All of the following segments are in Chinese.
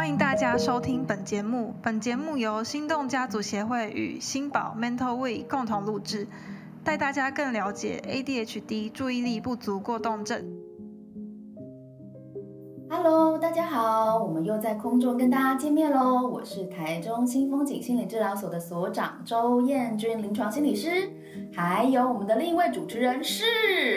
欢迎大家收听本节目。本节目由心动家族协会与新宝 Mental We 共同录制，带大家更了解 ADHD 注意力不足过动症。Hello，大家好，我们又在空中跟大家见面喽。我是台中新风景心理治疗所的所长周燕君临床心理师，还有我们的另一位主持人是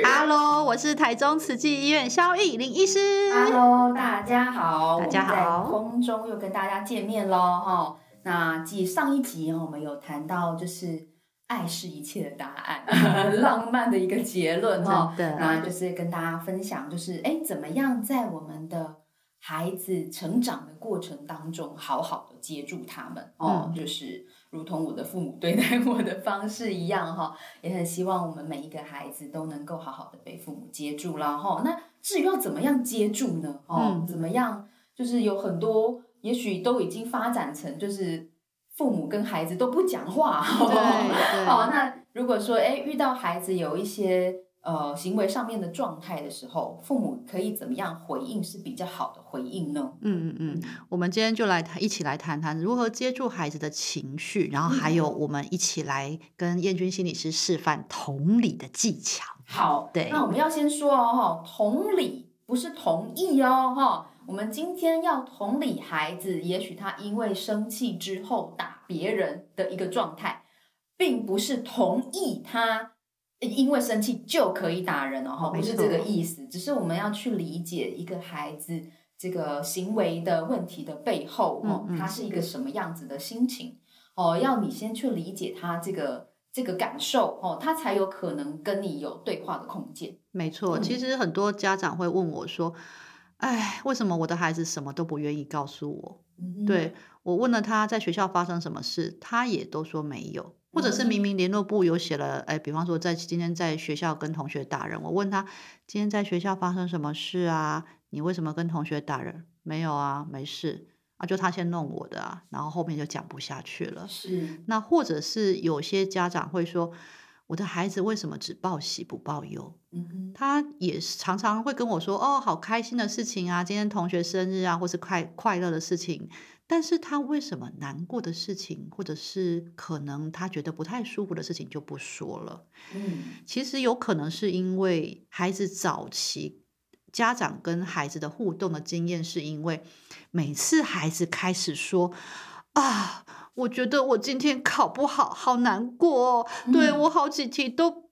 Hello，我是台中慈济医院肖玉林医师。Hello，大家好，大家好在空中又跟大家见面喽哈。那继上一集哦，我们有谈到就是爱是一切的答案，很 浪漫的一个结论哈。对那就是跟大家分享，就是哎，怎么样在我们的孩子成长的过程当中，好好的接住他们哦，嗯就是如同我的父母对待我的方式一样哈，也很希望我们每一个孩子都能够好好的被父母接住啦哈。那至于要怎么样接住呢？哦，嗯怎么样？就是有很多，也许都已经发展成就是父母跟孩子都不讲话。对对哦，那如果说哎遇到孩子有一些呃行为上面的状态的时候，父母可以怎么样回应是比较好的回应呢？嗯嗯嗯，我们今天就来谈，一起来谈谈如何接住孩子的情绪，然后还嗯有我们一起来跟燕君心理师示范同理的技巧。好，对那我们要先说哦，哈，同理不是同意哦，哈。我们今天要同理孩子，也许他因为生气之后打别人的一个状态，并不是同意他因为生气就可以打人哦，哈，不是这个意思。只是我们要去理解一个孩子这个行为的问题的背后，哦他是一个什么样子的心情。哦，要你先去理解他这个这个感受哦，他才有可能跟你有对话的空间。没错，嗯其实很多家长会问我说：“哎，为什么我的孩子什么都不愿意告诉我？”嗯，对我问了他在学校发生什么事，他也都说没有，或者是嗯明明联络部有写了，哎，比方说在今天在学校跟同学打人，我问他今天在学校发生什么事啊？你为什么跟同学打人？没有啊，没事啊，就他先弄我的啊，然后后面就讲不下去了。是，那或者是有些家长会说，我的孩子为什么只报喜不报忧？嗯，他也常常会跟我说：“哦，好开心的事情啊，今天同学生日啊，或是快快乐的事情。”但是他为什么难过的事情，或者是可能他觉得不太舒服的事情就不说了？嗯，其实有可能是因为孩子早期家长跟孩子的互动的经验，是因为每次孩子开始说啊，我觉得我今天考不好，好难过哦，对嗯我好几题都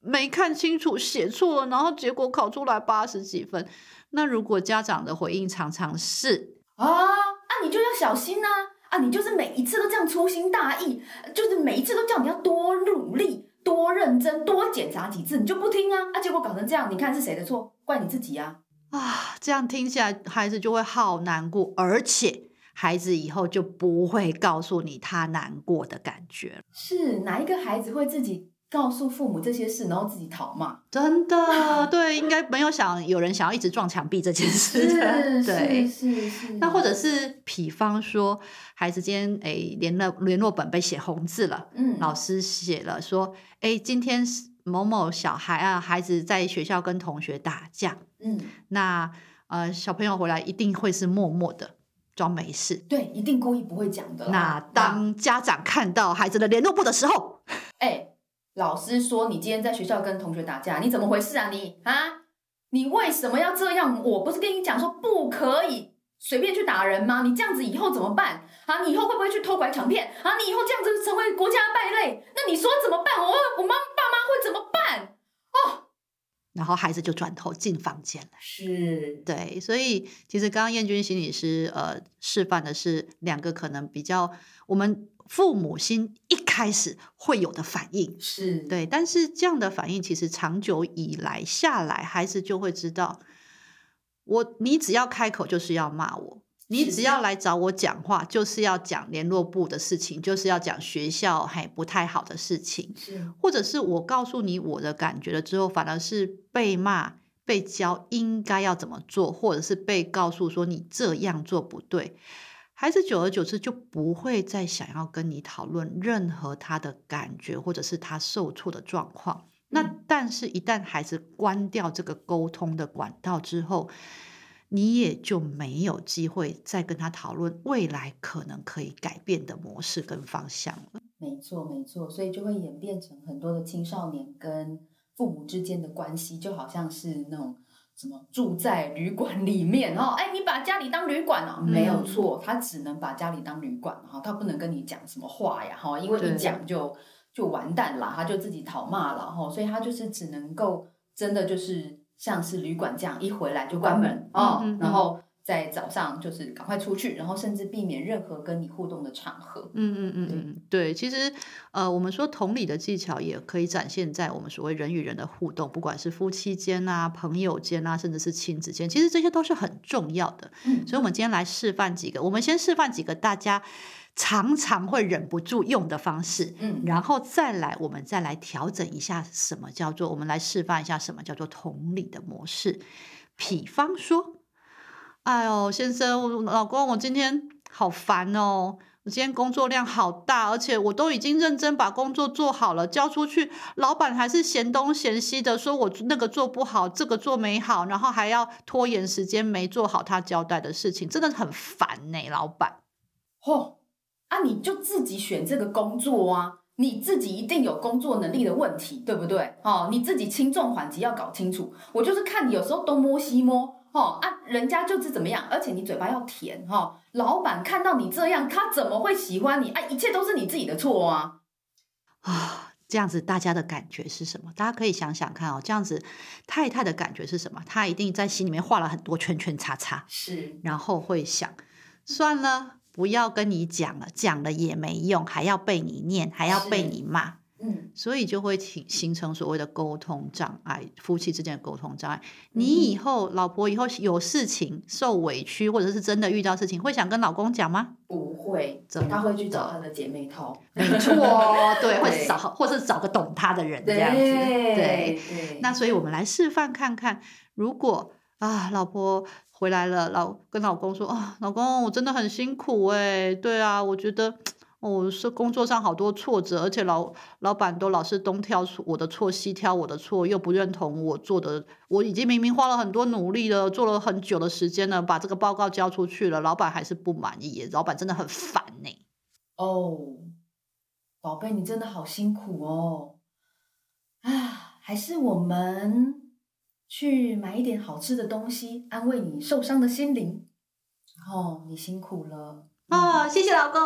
没看清楚，写错了，然后结果考出来八十几分。那如果家长的回应常常是啊啊，你就要小心呐、啊！你就是每一次都这样粗心大意，就是每一次都叫你要多努力、多认真、多检查几次，你就不听啊！啊，结果搞成这样，你看是谁的错？怪你自己啊！啊，这样听起来孩子就会好难过，而且孩子以后就不会告诉你他难过的感觉了。是哪一个孩子会自己告诉父母这些事，然后自己讨骂？真的，对，应该没有想有人想要一直撞墙壁这件事的，对。是是是。那或者是，比方说，孩子今天诶联络联络本被写红字了，嗯，老师写了说，诶，今天某某小孩啊，孩子在学校跟同学打架，嗯，那呃小朋友回来一定会是默默的装没事。对，一定故意不会讲的。那当家长看到孩子的联络簿的时候，哎、老师说你今天在学校跟同学打架，你怎么回事啊你？啊，你为什么要这样？我不是跟你讲说不可以随便去打人吗？你这样子以后怎么办？啊，你以后会不会去偷拐抢骗？啊，你以后这样子成为国家败类，那你说怎么办？我我妈爸妈会怎么办？然后孩子就转头进房间了。是，对，所以其实刚刚燕君心理师呃示范的是两个可能比较我们父母心一开始会有的反应，是，对，但是这样的反应其实长久以来下来，孩子就会知道，我你只要开口就是要骂我，你只要来找我讲话就是要讲联络部的事情，就是要讲学校还不太好的事情，或者是我告诉你我的感觉了之后，反而是被骂、被教应该要怎么做，或者是被告诉说你这样做不对。孩子久而久之就不会再想要跟你讨论任何他的感觉，或者是他受挫的状况。那嗯但是，一旦孩子关掉这个沟通的管道之后，你也就没有机会再跟他讨论未来可能可以改变的模式跟方向了。没错，没错，所以就会演变成很多的青少年跟父母之间的关系，就好像是那种什么住在旅馆里面哦，哎，你把家里当旅馆哦，没有错，他只能把家里当旅馆哈，他不能跟你讲什么话呀哈，因为一讲就就完蛋了，他就自己讨骂了哈，所以他就是只能够真的就是像是旅馆这样，一回来就关门哦，然后。在早上就是赶快出去，然后甚至避免任何跟你互动的场合。嗯嗯嗯嗯，对，其实呃，我们说同理的技巧也可以展现在我们所谓人与人的互动，不管是夫妻间啊、朋友间啊，甚至是亲子间，其实这些都是很重要的。嗯，所以我们今天来示范几个，我们先示范几个大家常常会忍不住用的方式，嗯，然后再来我们再来调整一下什么叫做，我们来示范一下什么叫做同理的模式，比方说。哎呦，先生，老公，我今天好烦哦！我今天工作量好大，而且我都已经认真把工作做好了，交出去，老板还是嫌东嫌西的，说我那个做不好，这个做没好，然后还要拖延时间，没做好他交代的事情，真的很烦呢，老板。嚯，啊，你就自己选这个工作啊，你自己一定有工作能力的问题，对不对？哦，你自己轻重缓急要搞清楚。我就是看你有时候东摸西摸。哦啊，人家就是怎么样，而且你嘴巴要甜哈。老板看到你这样，他怎么会喜欢你？啊，一切都是你自己的错啊！啊，这样子大家的感觉是什么？大家可以想想看哦。这样子太太的感觉是什么？她一定在心里面画了很多圈圈叉叉，是，然后会想，算了，不要跟你讲了，讲了也没用，还要被你念，还要被你骂。嗯，所以就会形形成所谓的沟通障碍，夫妻之间的沟通障碍。你以后老婆以后有事情受委屈，或者是真的遇到事情，会想跟老公讲吗？不会，他会去找他的姐妹淘。没错，对，会找，或是找个懂他的人这样子。对，那所以我们来示范看看，如果啊，老婆回来了，老跟老公说啊，老公，我真的很辛苦哎，对啊，我觉得。哦，是工作上好多挫折，而且老老板都老是东挑我的错，西挑我的错，又不认同我做的。我已经明明花了很多努力了，做了很久的时间了，把这个报告交出去了，老板还是不满意，老板真的很烦呢。哦，宝贝，你真的好辛苦哦。啊，还是我们去买一点好吃的东西，安慰你受伤的心灵。哦，你辛苦了。哦，谢谢老公。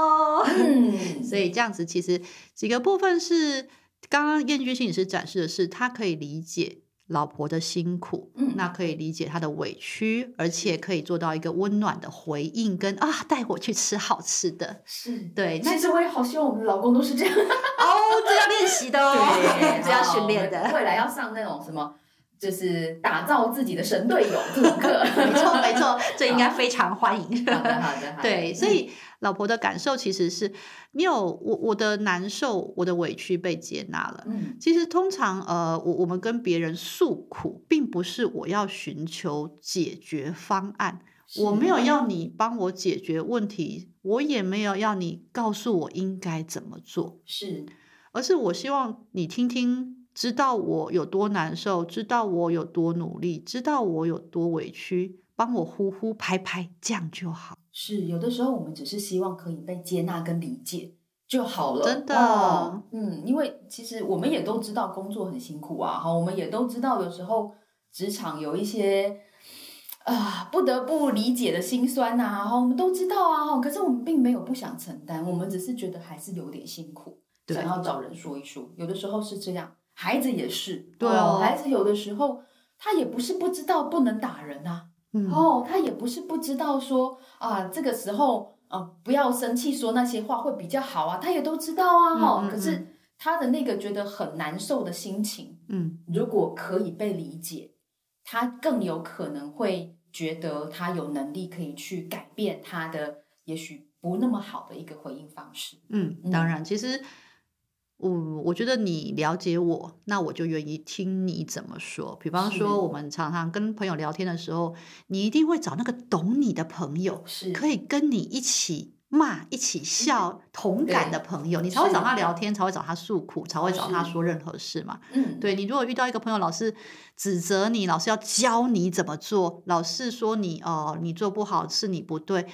嗯，所以这样子其实几个部分是刚刚燕君心理师展示的是，他可以理解老婆的辛苦，嗯，那可以理解她的委屈，而且可以做到一个温暖的回应，跟啊带我去吃好吃的，是对。其实我也好希望我们的老公都是这样。哦，这要练习的哦，这要训练的，未来要上那种什么。就是打造自己的神队友这种课，没错没错，这应该非常欢迎。好的好的，对，所以老婆的感受其实是，你有我我的难受，我的委屈被接纳了。嗯，其实通常呃，我我们跟别人诉苦，并不是我要寻求解决方案，我没有要你帮我解决问题，我也没有要你告诉我应该怎么做，是，而是我希望你听听。知道我有多难受，知道我有多努力，知道我有多委屈，帮我呼呼拍拍，这样就好。是有的时候，我们只是希望可以被接纳跟理解就好了。真的，嗯，因为其实我们也都知道工作很辛苦啊，哈，我们也都知道有时候职场有一些啊不得不理解的辛酸呐，哈，我们都知道啊，哈，可是我们并没有不想承担，我们只是觉得还是有点辛苦，想要找人说一说。有的时候是这样。孩子也是，对哦，孩子有的时候他也不是不知道不能打人呐，哦，他也不是不知道说啊，这个时候啊不要生气，说那些话会比较好啊，他也都知道啊，哈，可是他的那个觉得很难受的心情，嗯，如果可以被理解，他更有可能会觉得他有能力可以去改变他的也许不那么好的一个回应方式，嗯，当然，其实。我我觉得你了解我，那我就愿意听你怎么说。比方说，我们常常跟朋友聊天的时候，你一定会找那个懂你的朋友，是可以跟你一起。骂、一起笑、同感的朋友，你才会找他聊天，才会找他诉苦，才会找他是说任何事嘛。嗯，对你如果遇到一个朋友，老是指责你，老是要教你怎么做，老是说你哦你做不好是你不对，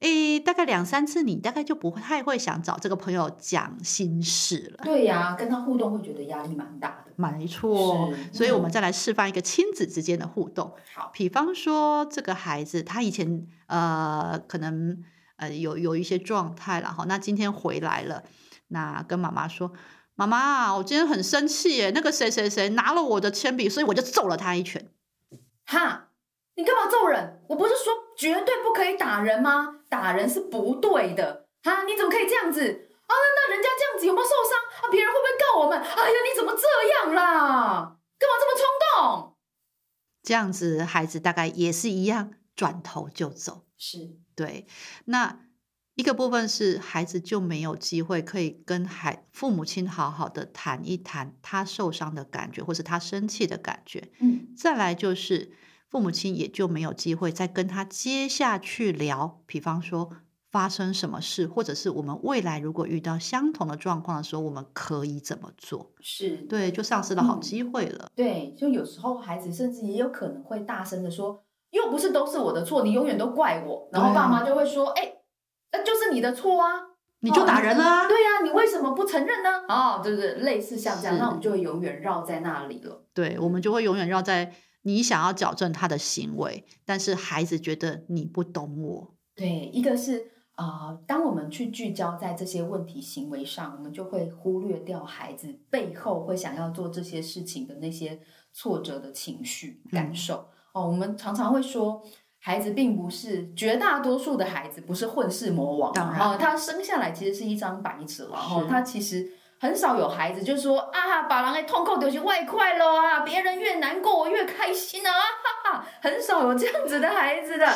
诶，大概两三次你大概就不会太会想找这个朋友讲心事了。对呀、跟他互动会觉得压力蛮大的。没错，所以我们嗯再来示范一个亲子之间的互动。好，比方说，这个孩子他以前呃可能呃有有一些状态了哈，那今天回来了，那跟妈妈说：“妈妈，我今天很生气耶，那个谁谁谁拿了我的铅笔，所以我就揍了他一拳。哈，你干嘛揍人？我不是说绝对不可以打人吗？打人是不对的。哈，你怎么可以这样子？啊，那那人家这样子有没有受伤？啊，别人会不会告我们？哎呀，你怎么这样啦？干嘛这么冲动？这样子，孩子大概也是一样，转头就走。是，对，那一个部分是孩子就没有机会可以跟孩父母亲好好的谈一谈他受伤的感觉，或是他生气的感觉。嗯，再来就是父母亲也就没有机会再跟他接下去聊，比方说发生什么事，或者是我们未来如果遇到相同的状况的时候，我们可以怎么做？是，对，就丧失了好嗯机会了。对，就有时候孩子甚至也有可能会大声的说，又不是都是我的错，你永远都怪我。然后爸妈就会说，哎、那就是你的错啊。你就打人了啊！对呀、你为什么不承认呢？哦，对对，类似像这样，那我们就会永远绕在那里了。对，我们就会永远绕在你想要矫正他的行为，但是孩子觉得你不懂我。对，一个是啊、呃当我们去聚焦在这些问题行为上，我们就会忽略掉孩子背后会想要做这些事情的那些挫折的情绪感受。哦，我们常常会说。孩子并不是绝大多数的孩子不是混世魔王当然哦，他生下来其实是一张白纸了哦是，他其实很少有孩子就说啊，把人的痛苦丢去外快乐啊，别人越难过我越开心啊，哈哈，很少有这样子的孩子的。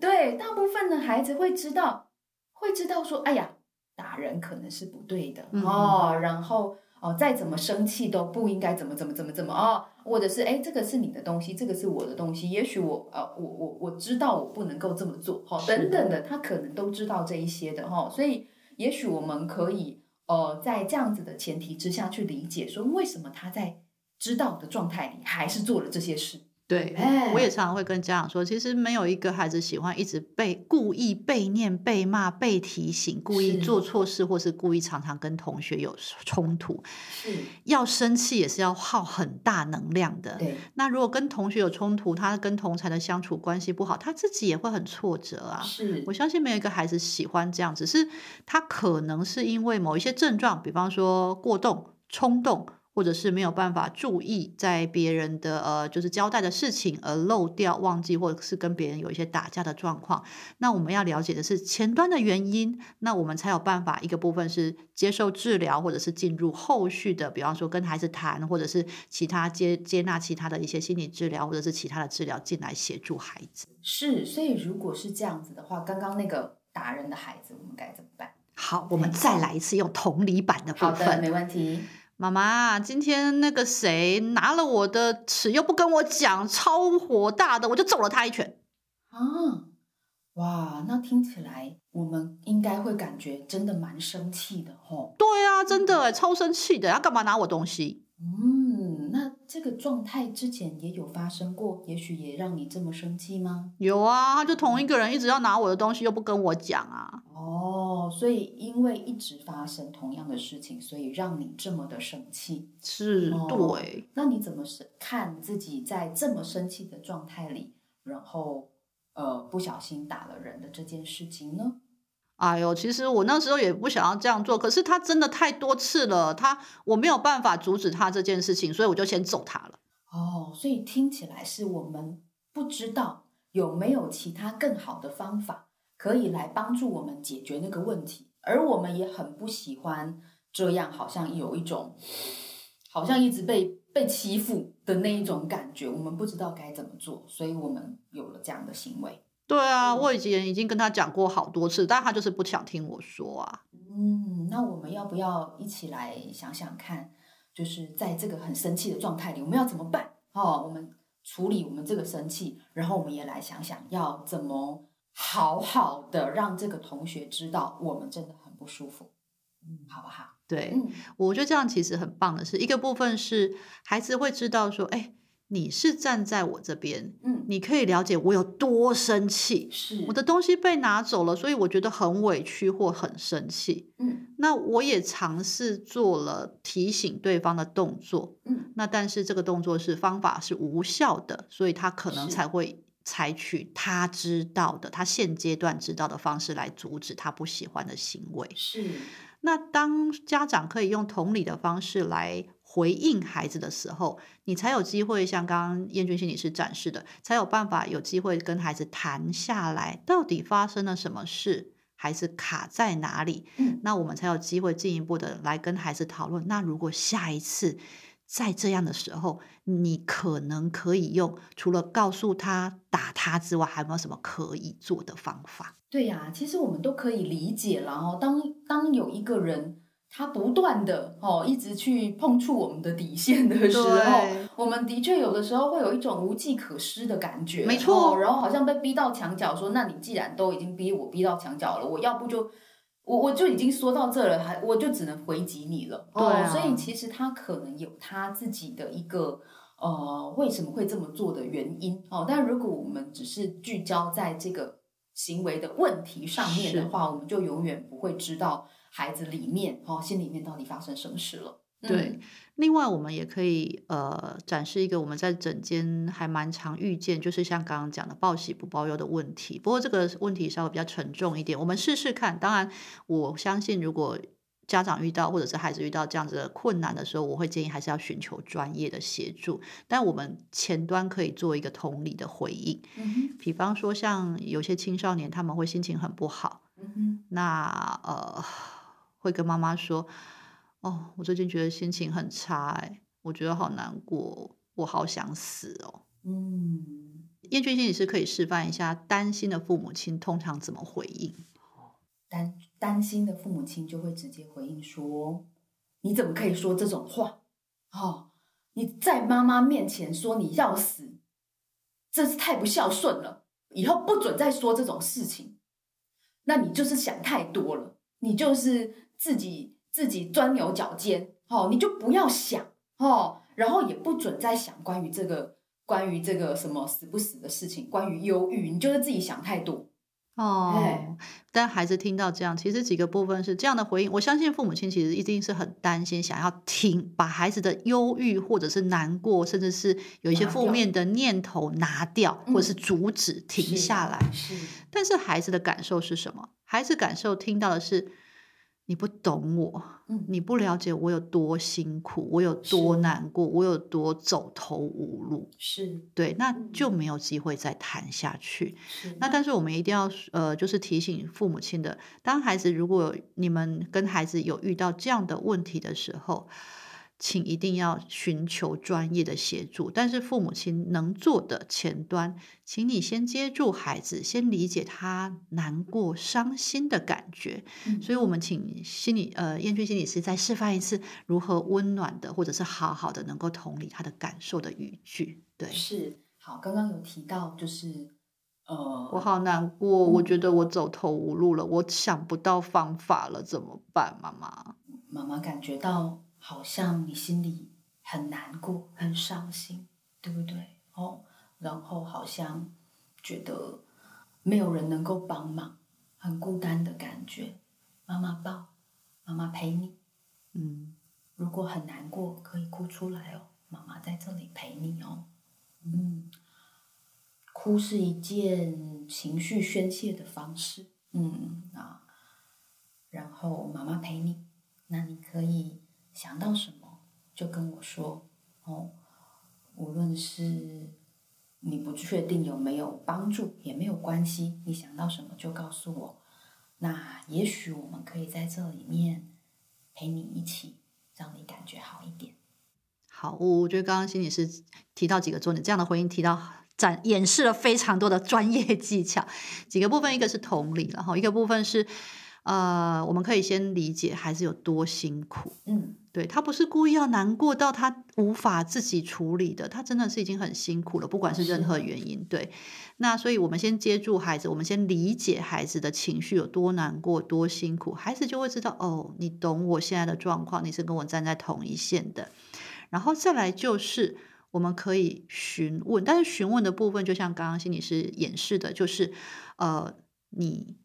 对，大部分的孩子会知道，会知道说，哎呀，打人可能是不对的、嗯。哦，然后哦，再怎么生气都不应该怎么怎么怎么怎么哦，或者是哎，这个是你的东西，这个是我的东西，也许我呃，我我我知道我不能够这么做，哈、哦，等等的，他可能都知道这一些的哈、哦，所以也许我们可以呃，在这样子的前提之下去理解，说为什么他在知道的状态里还是做了这些事。对，哎我也常常会跟家长说，其实没有一个孩子喜欢一直被故意被念、被骂、被提醒，故意做错事，或是故意常常跟同学有冲突。是，要生气也是要耗很大能量的。对，那如果跟同学有冲突，他跟同才的相处关系不好，他自己也会很挫折啊。是我，相信没有一个孩子喜欢这样，只是他可能是因为某一些症状，比方说过动、冲动，或者是没有办法注意在别人的呃就是交代的事情而漏掉、忘记，或者是跟别人有一些打架的状况。那我们要了解的是前端的原因，那我们才有办法一个部分是接受治疗，或者是进入后续的，比方说跟孩子谈，或者是其他接接纳其他的一些心理治疗，或者是其他的治疗进来协助孩子。是，所以如果是这样子的话，刚刚那个打人的孩子，我们该怎么办？好，我们再来一次用同理版的部好的，分。没问题。妈妈，今天那个谁拿了我的尺，又不跟我讲，超火大的，我就揍了他一拳。啊，哇，那听起来我们应该会感觉真的蛮生气的吼。对啊，真的哎，超生气的，他干嘛拿我东西？嗯，那这个状态之前也有发生过，也许也让你这么生气吗？有啊，他就同一个人一直要拿我的东西，又不跟我讲啊。哦，所以因为一直发生同样的事情，所以让你这么的生气。是，哦对。那你怎么是看自己在这么生气的状态里，然后呃不小心打了人的这件事情呢？哎呦，其实我那时候也不想要这样做，可是他真的太多次了，他我没有办法阻止他这件事情，所以我就先揍他了。哦，所以听起来是我们不知道有没有其他更好的方法可以来帮助我们解决那个问题，而我们也很不喜欢这样，好像有一种好像一直被被欺负的那一种感觉，我们不知道该怎么做，所以我们有了这样的行为。对啊，嗯我以前已经跟他讲过好多次，但他就是不想听我说啊。嗯，那我们要不要一起来想想看，就是在这个很生气的状态里，我们要怎么办？哦，我们处理我们这个生气，然后我们也来想想要怎么好好的让这个同学知道我们真的很不舒服，嗯，好不好？对，嗯，我觉得这样其实很棒的是，一个部分是孩子会知道说，哎，你是站在我这边，嗯，你可以了解我有多生气，是。我的东西被拿走了，所以我觉得很委屈或很生气。嗯。那我也尝试做了提醒对方的动作，嗯。那但是这个动作是方法是无效的，所以他可能才会采取他知道的、他现阶段知道的方式来阻止他不喜欢的行为。是。那当家长可以用同理的方式来回应孩子的时候，你才有机会像刚刚燕君心理师展示的，才有办法有机会跟孩子谈下来，到底发生了什么事，孩子卡在哪里，嗯那我们才有机会进一步的来跟孩子讨论。那如果下一次在这样的时候，你可能可以用除了告诉他、打他之外，还有没有什么可以做的方法？对呀、其实我们都可以理解了哦。当当有一个人他不断的哦一直去碰触我们的底线的时候，我们的确有的时候会有一种无计可施的感觉，没错哦然后好像被逼到墙角，说那你既然都已经逼我逼到墙角了，我要不就。我我就已经说到这了，还我就只能回击你了。对啊哦，所以其实他可能有他自己的一个呃为什么会这么做的原因哦。但如果我们只是聚焦在这个行为的问题上面的话，我们就永远不会知道孩子里面哦心里面到底发生什么事了。嗯对，另外我们也可以呃展示一个我们在诊间还蛮常遇见，就是像刚刚讲的报喜不报忧的问题。不过这个问题稍微比较沉重一点，我们试试看。当然，我相信如果家长遇到或者是孩子遇到这样子的困难的时候，我会建议还是要寻求专业的协助。但我们前端可以做一个同理的回应，嗯，比方说像有些青少年他们会心情很不好，那呃，会跟妈妈说：“哦，我最近觉得心情很差，哎，我觉得好难过，我好想死哦。嗯，”燕君心理师可以示范一下，担心的父母亲通常怎么回应？担担心的父母亲就会直接回应说：“你怎么可以说这种话？哦，你在妈妈面前说你要死，真是太不孝顺了！以后不准再说这种事情。那你就是想太多了，你就是自己自己钻牛角尖哦，你就不要想哦，然后也不准再想关于这个关于这个什么死不死的事情，关于忧郁，你就是自己想太多。”哦哎，但孩子听到这样，其实几个部分是这样的回应。我相信父母亲其实一定是很担心，想要听把孩子的忧郁或者是难过，甚至是有一些负面的念头拿掉，或者是嗯阻止停下来。是但是孩子的感受是什么？孩子感受听到的是你不懂我，嗯。你不了解我有多辛苦，我有多难过，我有多走投无路。是。对，那嗯。就没有机会再谈下去。那但是我们一定要呃，就是提醒父母亲的，当孩子如果有你们跟孩子有遇到这样的问题的时候，请一定要寻求专业的协助。但是父母亲能做的前端，请你先接住孩子，先理解他难过、伤心的感觉。嗯所以，我们请心理呃燕君心理师再示范一次如何温暖的，或者是好好的能够同理他的感受的语句。对，是好，刚刚有提到就是呃，我好难过，我觉得我走投无路了，我想不到方法了，怎么办，妈妈？妈妈感觉到好像你心里很难过、很伤心，对不对？哦，然后好像觉得没有人能够帮忙，很孤单的感觉。妈妈抱，妈妈陪你。嗯，如果很难过，可以哭出来哦，妈妈在这里陪你哦。嗯，哭是一件情绪宣泄的方式。嗯啊，然后妈妈陪你，那你可以想到什么就跟我说哦。无论是你不确定有没有帮助也没有关系，你想到什么就告诉我。那也许我们可以在这里面陪你一起，让你感觉好一点。好，我我觉得刚刚心理师提到几个重点，这样的回应提到展演示了非常多的专业技巧。几个部分，一个是同理，然后一个部分是。呃，我们可以先理解孩子有多辛苦。嗯，对他不是故意要难过到他无法自己处理的，他真的是已经很辛苦了，不管是任何原因。对，那所以我们先接住孩子，我们先理解孩子的情绪有多难过、多辛苦，孩子就会知道哦，你懂我现在的状况，你是跟我站在同一线的。然后再来就是我们可以询问，但是询问的部分就像刚刚心理师演示的，就是呃，你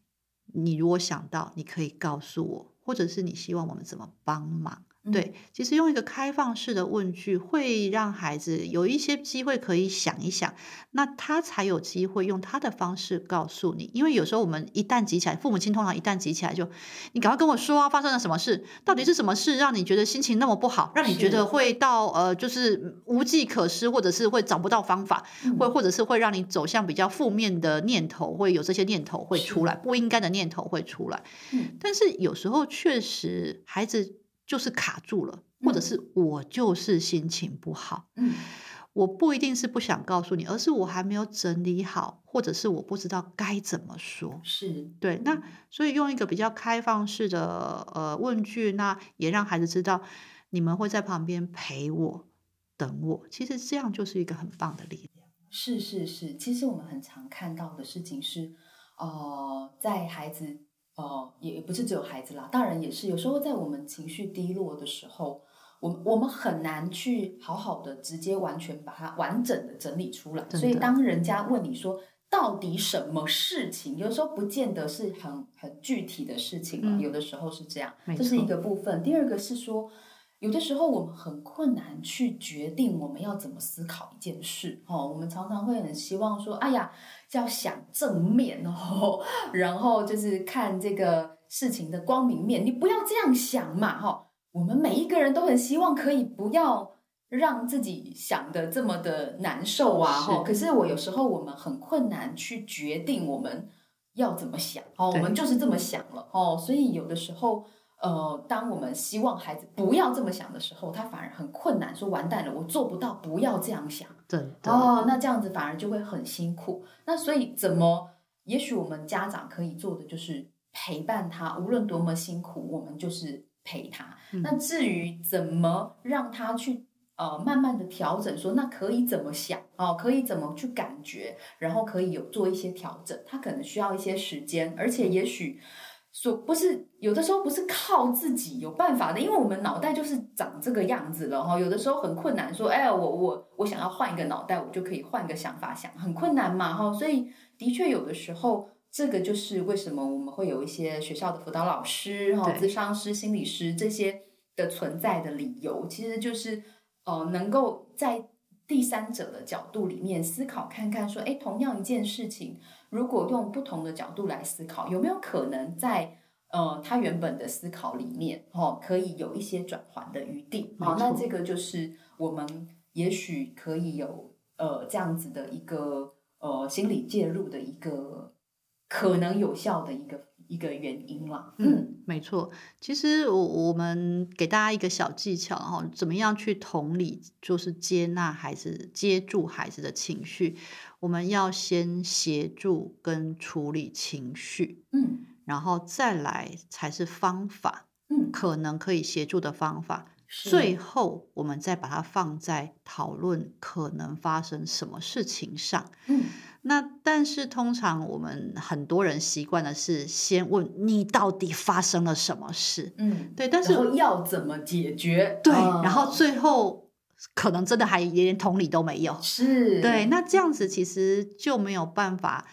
你如果想到，你可以告诉我，或者是你希望我们怎么帮忙。对，其实用一个开放式的问句，会让孩子有一些机会可以想一想，那他才有机会用他的方式告诉你。因为有时候我们一旦急起来，父母亲通常一旦急起来，就你赶快跟我说啊，发生了什么事？到底是什么事让你觉得心情那么不好？让你觉得会到呃，就是无计可施，或者是会找不到方法，或或者是会让你走向比较负面的念头，会有这些念头会出来，不应该的念头会出来。嗯，但是有时候确实孩子。就是卡住了，或者是我就是心情不好，嗯，我不一定是不想告诉你，而是我还没有整理好，或者是我不知道该怎么说。是对，那所以用一个比较开放式的呃问句，那也让孩子知道你们会在旁边陪我、等我。其实这样就是一个很棒的力量。是是是，其实我们很常看到的事情是，呃，在孩子。哦，也不是只有孩子啦，大人也是。有时候在我们情绪低落的时候，我我们很难去好好的直接完全把它完整的整理出来。所以当人家问你说到底什么事情，有时候不见得是很很具体的事情嘛，有的时候是这样，这是一个部分。第二个是说。有的时候我们很困难去决定我们要怎么思考一件事哦，我们常常会很希望说，哎呀，要想正面哦，然后就是看这个事情的光明面，你不要这样想嘛哈。我们每一个人都很希望可以不要让自己想的这么的难受啊哈。可是我有时候我们很困难去决定我们要怎么想哦，我们就是这么想了哦，所以有的时候。呃，当我们希望孩子不要这么想的时候，他反而很困难，说完蛋了，我做不到，不要这样想。对哦，那这样子反而就会很辛苦。那所以怎么？也许我们家长可以做的就是陪伴他，无论多么辛苦，我们就是陪他。那至于怎么让他去呃慢慢的调整，说那可以怎么想哦，可以怎么去感觉，然后可以有做一些调整，他可能需要一些时间，而且也许。说不是有的时候不是靠自己有办法的，因为我们脑袋就是长这个样子了哈。有的时候很困难，说哎呀，我我我想要换一个脑袋，我就可以换个想法想，很困难嘛哈。所以的确有的时候，这个就是为什么我们会有一些学校的辅导老师哈、咨商师、心理师这些的存在的理由，其实就是呃，能够在第三者的角度里面思考看看，说哎，同样一件事情。如果用不同的角度来思考，有没有可能在呃他原本的思考里面，哦，可以有一些转换的余地？好，那这个就是我们也许可以有呃这样子的一个呃心理介入的一个可能有效的一个一个原因了。嗯，没错。其实我我们给大家一个小技巧，哈，怎么样去同理，就是接纳孩子、接住孩子的情绪。我们要先协助跟处理情绪，嗯，然后再来才是方法，嗯，可能可以协助的方法。最后，我们再把它放在讨论可能发生什么事情上。嗯，那但是通常我们很多人习惯的是先问你到底发生了什么事，嗯，对，但是要怎么解决？对，然后最后。可能真的还连同理都没有，是对。那这样子其实就没有办法，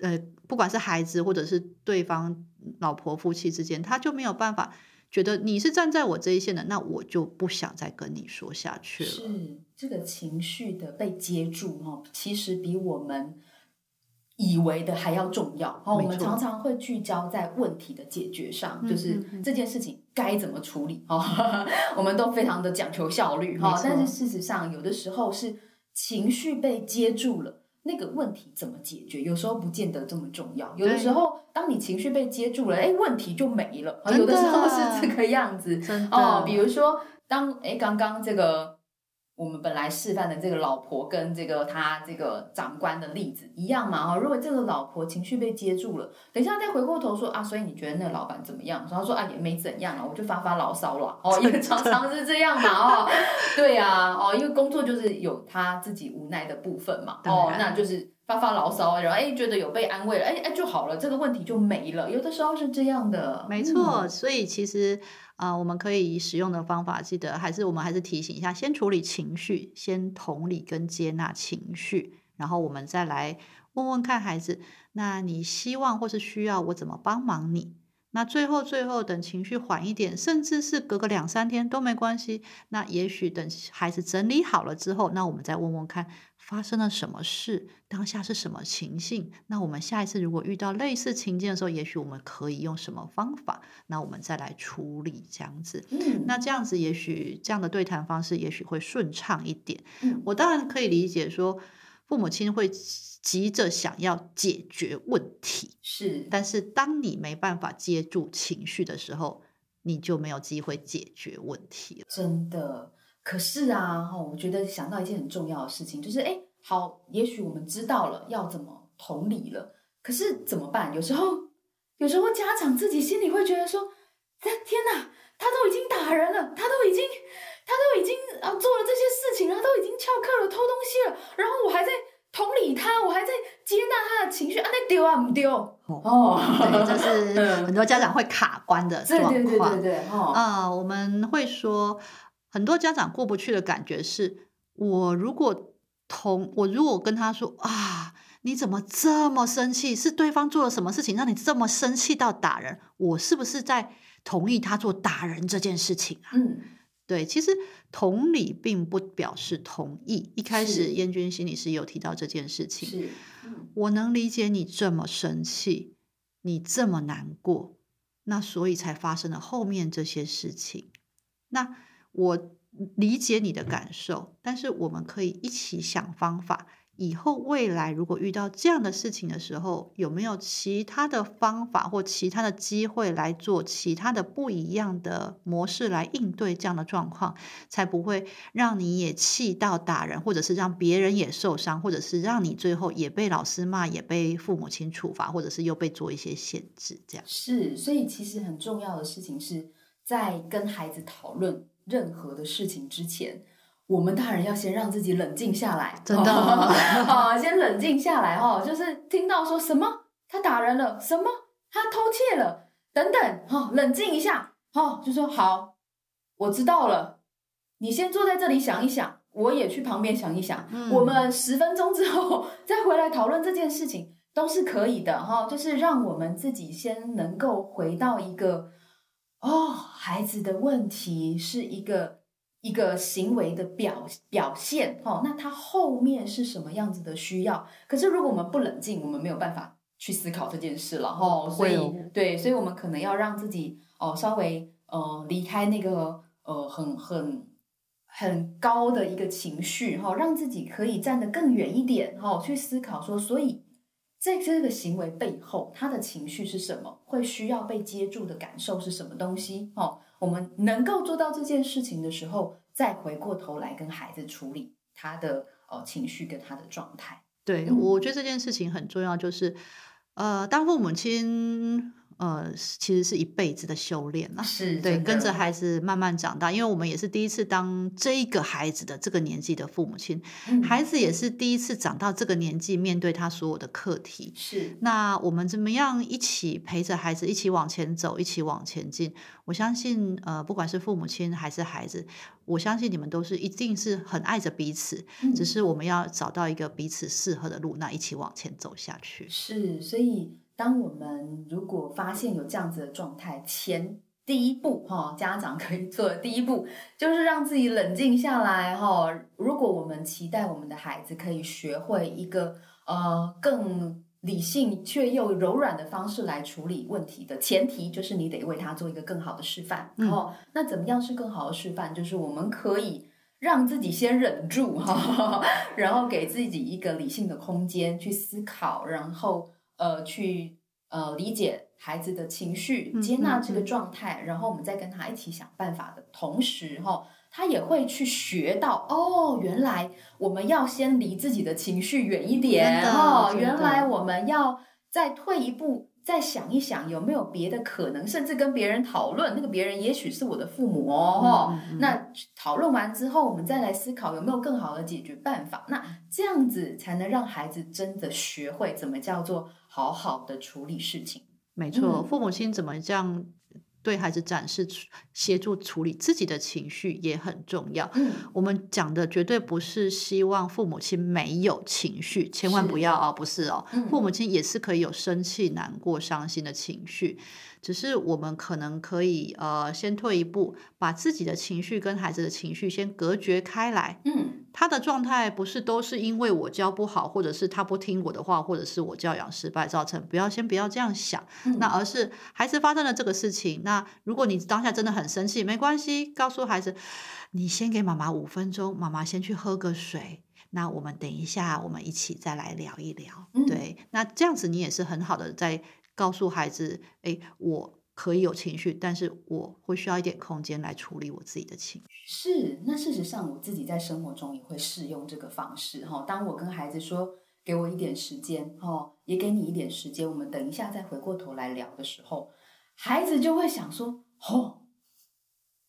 呃，不管是孩子或者是对方老婆夫妻之间，他就没有办法觉得你是站在我这一线的，那我就不想再跟你说下去了。是这个情绪的被接住哈，其实比我们。以为的还要重要，哦，我们常常会聚焦在问题的解决上，就是这件事情该怎么处理，哦，我们都非常的讲求效率，哈，但是事实上有的时候是情绪被接住了，那个问题怎么解决，有时候不见得这么重要，有的时候当你情绪被接住了，哎，问题就没了，有的时候是这个样子，哦，比如说当哎刚刚这个。我们本来示范的这个老婆跟这个他这个长官的例子一样嘛哈，如果这个老婆情绪被接住了，等一下再回过头说啊，所以你觉得那个老板怎么样？然后说啊也没怎样啊，我就发发牢骚了哦，也常常是这样嘛哦，对呀哦，因为工作就是有他自己无奈的部分嘛哦，那就是发发牢骚，然后哎觉得有被安慰了，哎哎就好了，这个问题就没了。有的时候是这样的，没错，所以其实。啊，我们可以使用的方法，记得还是我们还是提醒一下，先处理情绪，先同理跟接纳情绪，然后我们再来问问看孩子，那你希望或是需要我怎么帮忙你？那最后最后等情绪缓一点，甚至是隔个两三天都没关系。那也许等孩子整理好了之后，那我们再问问看发生了什么事，当下是什么情形。那我们下一次如果遇到类似情境的时候，也许我们可以用什么方法？那我们再来处理这样子。嗯，那这样子也许这样的对谈方式也许会顺畅一点。嗯，我当然可以理解说。父母亲会急着想要解决问题，是，但是当你没办法接住情绪的时候，你就没有机会解决问题了。真的，可是啊，哈，我觉得想到一件很重要的事情，就是，哎，好，也许我们知道了要怎么同理了，可是怎么办？有时候，有时候家长自己心里会觉得说，天哪，他都已经打人了，他都已经。他都已经啊做了这些事情了，都已经翘课了、偷东西了，然后我还在同理他，我还在接纳他的情绪啊，那丢啊不丢？哦，对，这是 很多家长会卡关的状况。对对对对对，啊，我们会说，很多家长过不去的感觉是，我如果同我如果跟他说啊，你怎么这么生气？是对方做了什么事情让你这么生气到打人？我是不是在同意他做打人这件事情啊？嗯。对，其实同理并不表示同意。一开始，燕君心理师有提到这件事情。是，我能理解你这么生气，你这么难过，那所以才发生了后面这些事情。那我理解你的感受，但是我们可以一起想方法。以后未来如果遇到这样的事情的时候，有没有其他的方法或其他的机会来做其他的不一样的模式来应对这样的状况，才不会让你也气到打人，或者是让别人也受伤，或者是让你最后也被老师骂，也被父母亲处罚，或者是又被做一些限制，这样是。所以其实很重要的事情是在跟孩子讨论任何的事情之前。我们大人要先让自己冷静下来，真的。啊，先冷静下来哈，就是听到说什么他打人了，什么？他偷窃了等等哈，冷静一下哈，就说好，我知道了，你先坐在这里想一想，我也去旁边想一想，我们十分钟之后再回来讨论这件事情都是可以的哈，就是让我们自己先能够回到一个哦，孩子的问题是一个。一个行为的表表现，哦，那它后面是什么样子的需要？可是如果我们不冷静，我们没有办法去思考这件事了，哦，所以对，所以我们可能要让自己哦稍微呃离开那个呃很很很高的一个情绪，哈，让自己可以站得更远一点，哈，去思考说，所以在这个行为背后，他的情绪是什么？会需要被接住的感受是什么东西？哦。我们能够做到这件事情的时候，再回过头来跟孩子处理他的呃情绪跟他的状态。对，我觉得这件事情很重要，就是呃，当父母亲。呃，其实是一辈子的修炼了，是对，跟着孩子慢慢长大。因为我们也是第一次当这一个孩子的这个年纪的父母亲，孩子也是第一次长到这个年纪，面对他所有的课题。是，那我们怎么样一起陪着孩子，一起往前走，一起往前进？我相信，呃，不管是父母亲还是孩子，我相信你们都是一定是很爱着彼此，只是我们要找到一个彼此适合的路，那一起往前走下去。是，所以。当我们如果发现有这样子的状态，前第一步哈，家长可以做的第一步就是让自己冷静下来哈。如果我们期待我们的孩子可以学会一个呃更理性却又柔软的方式来处理问题的前提，就是你得为他做一个更好的示范。哦，那怎么样是更好的示范？就是我们可以让自己先忍住哈，然后给自己一个理性的空间去思考，然后。呃，去呃理解孩子的情绪，接纳这个状态，然后我们再跟他一起想办法的同时，哈，他也会去学到哦，原来我们要先离自己的情绪远一点哦，原来我们要再退一步。再想一想有没有别的可能，甚至跟别人讨论，那个别人也许是我的父母哦。哈嗯嗯嗯那讨论完之后，我们再来思考有没有更好的解决办法。那这样子才能让孩子真的学会怎么叫做好好的处理事情。没错，嗯父母亲怎么这样对孩子展示、协助处理自己的情绪也很重要。嗯，我们讲的绝对不是希望父母亲没有情绪，千万不要哦，不是哦，嗯父母亲也是可以有生气、难过、伤心的情绪，只是我们可能可以呃先退一步，把自己的情绪跟孩子的情绪先隔绝开来。嗯，他的状态不是都是因为我教不好，或者是他不听我的话，或者是我教养失败造成，不要先不要这样想。嗯那而是孩子发生了这个事情，那如果你当下真的很生气，没关系，告诉孩子，你先给妈妈五分钟，妈妈先去喝个水。那我们等一下，我们一起再来聊一聊。嗯对，那这样子你也是很好的在告诉孩子，诶，我可以有情绪，但是我会需要一点空间来处理我自己的情绪。是。那事实上，我自己在生活中也会适用这个方式哈。当我跟孩子说“给我一点时间”哦，也给你一点时间，我们等一下再回过头来聊的时候，孩子就会想说：“哦，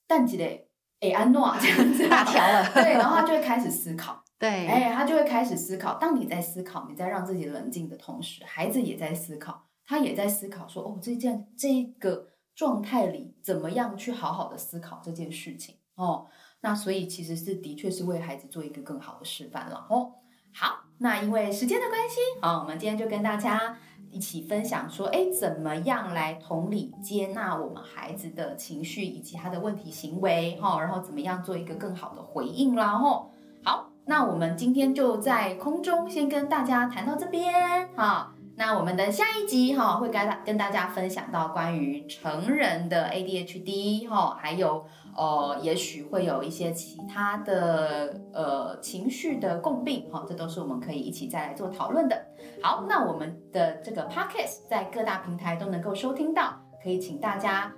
但几嘞，哎安诺这样子啊大条了对，然后他就会开始思考。对，哎，他就会开始思考。当你在思考，你在让自己冷静的同时，孩子也在思考，他也在思考说：“哦，这件这个状态里，怎么样去好好的思考这件事情？”哦，那所以其实是的确是为孩子做一个更好的示范了。哦，好，那因为时间的关系，好，我们今天就跟大家一起分享说，哎，怎么样来同理接纳我们孩子的情绪以及他的问题行为，哈、然后怎么样做一个更好的回应啦，吼。好，那我们今天就在空中先跟大家谈到这边哈。那我们的下一集哈会跟大跟大家分享到关于成人的 ADHD 哈，还有呃，也许会有一些其他的呃情绪的共病哈，这都是我们可以一起再来做讨论的。好，那我们的这个 Podcast 在各大平台都能够收听到，可以请大家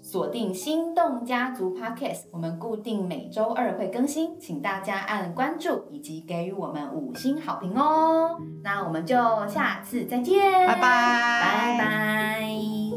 锁定心动家族 Podcast，我们固定每周二会更新，请大家按关注以及给予我们五星好评哦。那我们就下次再见，拜拜，拜拜。